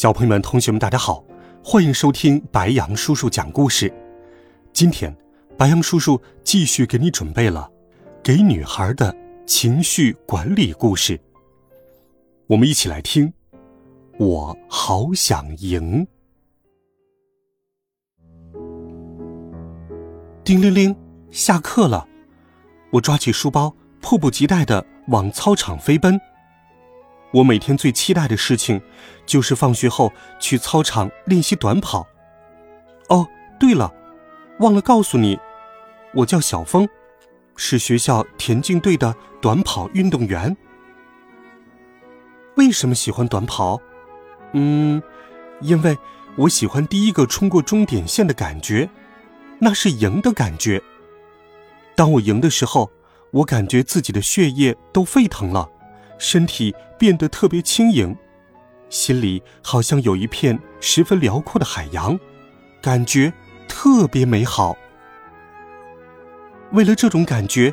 小朋友们、同学们，大家好，欢迎收听白杨叔叔讲故事。今天，白杨叔叔继续给你准备了给女孩的情绪管理故事。我们一起来听。我好想赢。叮铃铃，下课了。我抓起书包，迫不及待的往操场飞奔。我每天最期待的事情，就是放学后去操场练习短跑。哦，对了，忘了告诉你，我叫小峰，是学校田径队的短跑运动员。为什么喜欢短跑？嗯，因为我喜欢第一个冲过终点线的感觉，那是赢的感觉。当我赢的时候，我感觉自己的血液都沸腾了。身体变得特别轻盈，心里好像有一片十分辽阔的海洋，感觉特别美好。为了这种感觉，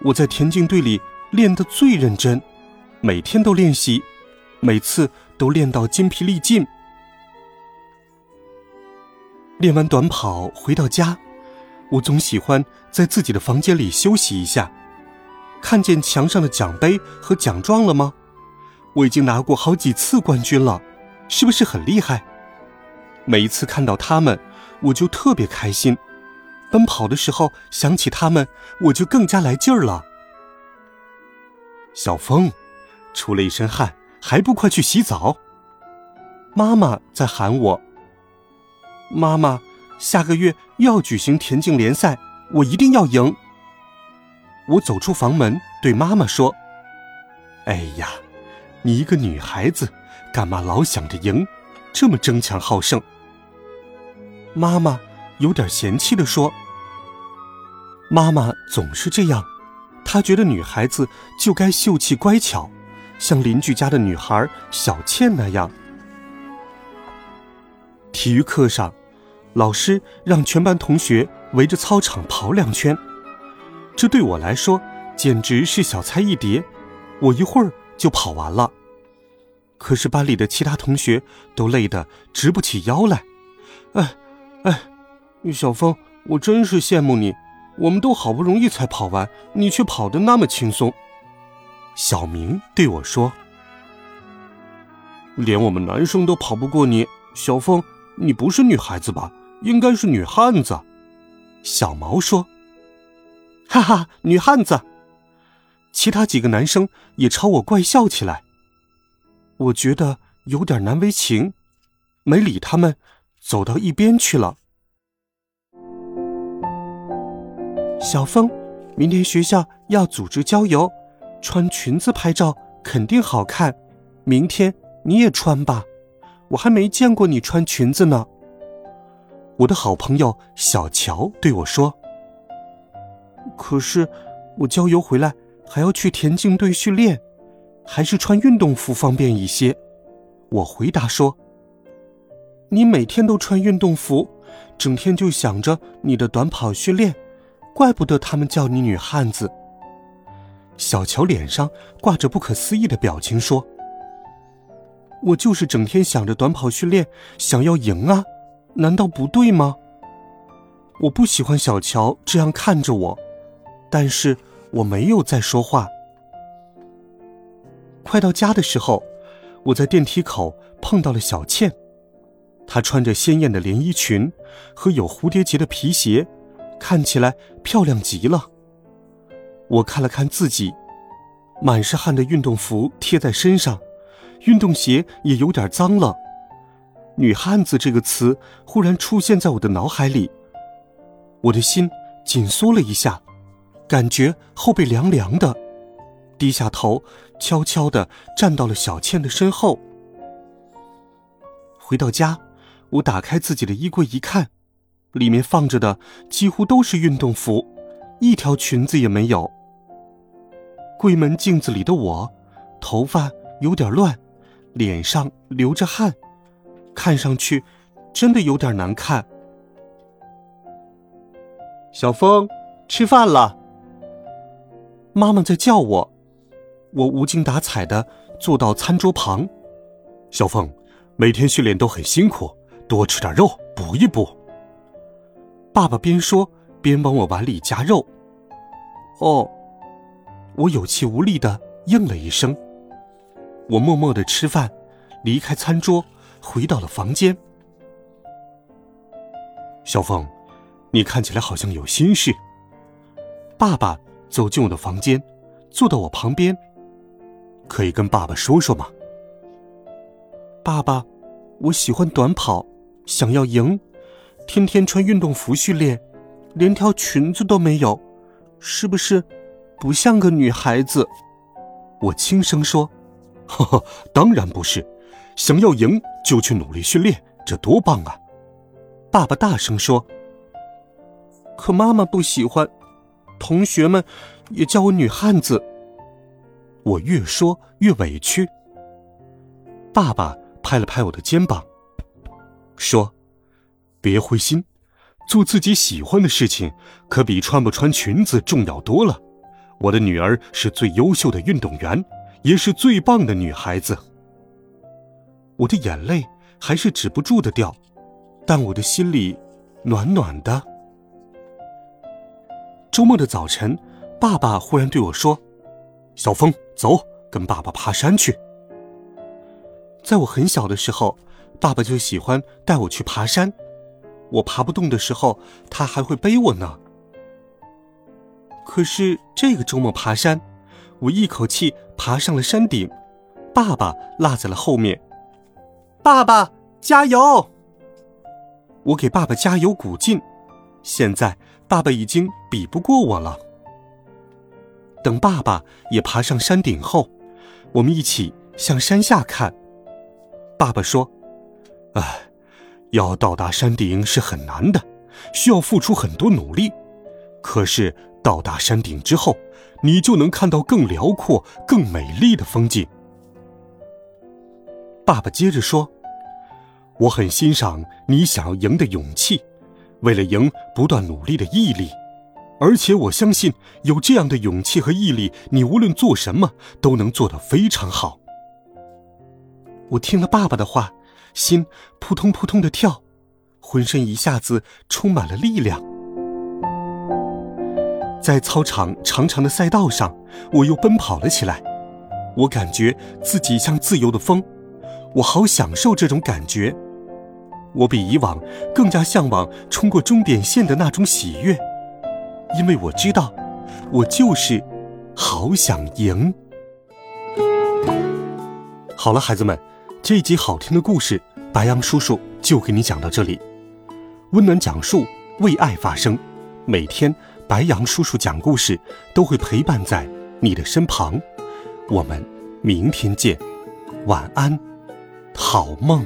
我在田径队里练得最认真，每天都练习，每次都练到筋疲力尽。练完短跑回到家，我总喜欢在自己的房间里休息一下。看见墙上的奖杯和奖状了吗？我已经拿过好几次冠军了，是不是很厉害？每一次看到他们，我就特别开心。奔跑的时候想起他们，我就更加来劲儿了。小风，出了一身汗，还不快去洗澡？妈妈在喊我。妈妈，下个月又要举行田径联赛，我一定要赢。我走出房门，对妈妈说：“哎呀，你一个女孩子，干嘛老想着赢，这么争强好胜？”妈妈有点嫌弃的说：“妈妈总是这样，她觉得女孩子就该秀气乖巧，像邻居家的女孩小倩那样。”体育课上，老师让全班同学围着操场跑两圈。这对我来说简直是小菜一碟，我一会儿就跑完了。可是班里的其他同学都累得直不起腰来。哎，哎，小峰，我真是羡慕你，我们都好不容易才跑完，你却跑得那么轻松。小明对我说：“连我们男生都跑不过你，小峰，你不是女孩子吧？应该是女汉子。”小毛说。哈哈，女汉子！其他几个男生也朝我怪笑起来。我觉得有点难为情，没理他们，走到一边去了。小峰，明天学校要组织郊游，穿裙子拍照肯定好看。明天你也穿吧，我还没见过你穿裙子呢。我的好朋友小乔对我说。可是，我郊游回来还要去田径队训练，还是穿运动服方便一些。我回答说：“你每天都穿运动服，整天就想着你的短跑训练，怪不得他们叫你女汉子。”小乔脸上挂着不可思议的表情说：“我就是整天想着短跑训练，想要赢啊，难道不对吗？”我不喜欢小乔这样看着我。但是我没有再说话。快到家的时候，我在电梯口碰到了小倩，她穿着鲜艳的连衣裙和有蝴蝶结的皮鞋，看起来漂亮极了。我看了看自己，满是汗的运动服贴在身上，运动鞋也有点脏了。女汉子这个词忽然出现在我的脑海里，我的心紧缩了一下。感觉后背凉凉的，低下头，悄悄地站到了小倩的身后。回到家，我打开自己的衣柜一看，里面放着的几乎都是运动服，一条裙子也没有。柜门镜子里的我，头发有点乱，脸上流着汗，看上去真的有点难看。小峰，吃饭了。妈妈在叫我，我无精打采的坐到餐桌旁。小凤，每天训练都很辛苦，多吃点肉补一补。爸爸边说边往我碗里夹肉。哦，我有气无力的应了一声。我默默的吃饭，离开餐桌，回到了房间。小凤，你看起来好像有心事。爸爸走进我的房间，坐到我旁边。可以跟爸爸说说吗？爸爸，我喜欢短跑，想要赢，天天穿运动服训练，连条裙子都没有，是不是不像个女孩子？我轻声说：“呵呵，当然不是，想要赢就去努力训练，这多棒啊！”爸爸大声说：“可妈妈不喜欢，同学们也叫我女汉子。”我越说越委屈。爸爸。拍了拍我的肩膀，说：“别灰心，做自己喜欢的事情，可比穿不穿裙子重要多了。我的女儿是最优秀的运动员，也是最棒的女孩子。”我的眼泪还是止不住的掉，但我的心里暖暖的。周末的早晨，爸爸忽然对我说：“小峰，走，跟爸爸爬山去。”在我很小的时候，爸爸就喜欢带我去爬山。我爬不动的时候，他还会背我呢。可是这个周末爬山，我一口气爬上了山顶，爸爸落在了后面。爸爸加油！我给爸爸加油鼓劲。现在爸爸已经比不过我了。等爸爸也爬上山顶后，我们一起向山下看。爸爸说：“哎，要到达山顶是很难的，需要付出很多努力。可是到达山顶之后，你就能看到更辽阔、更美丽的风景。”爸爸接着说：“我很欣赏你想要赢的勇气，为了赢不断努力的毅力，而且我相信有这样的勇气和毅力，你无论做什么都能做得非常好。”我听了爸爸的话，心扑通扑通的跳，浑身一下子充满了力量。在操场长长的赛道上，我又奔跑了起来。我感觉自己像自由的风，我好享受这种感觉。我比以往更加向往冲过终点线的那种喜悦，因为我知道，我就是好想赢。好了，孩子们。这一集好听的故事，白杨叔叔就给你讲到这里。温暖讲述，为爱发声。每天，白杨叔叔讲故事都会陪伴在你的身旁。我们明天见，晚安，好梦。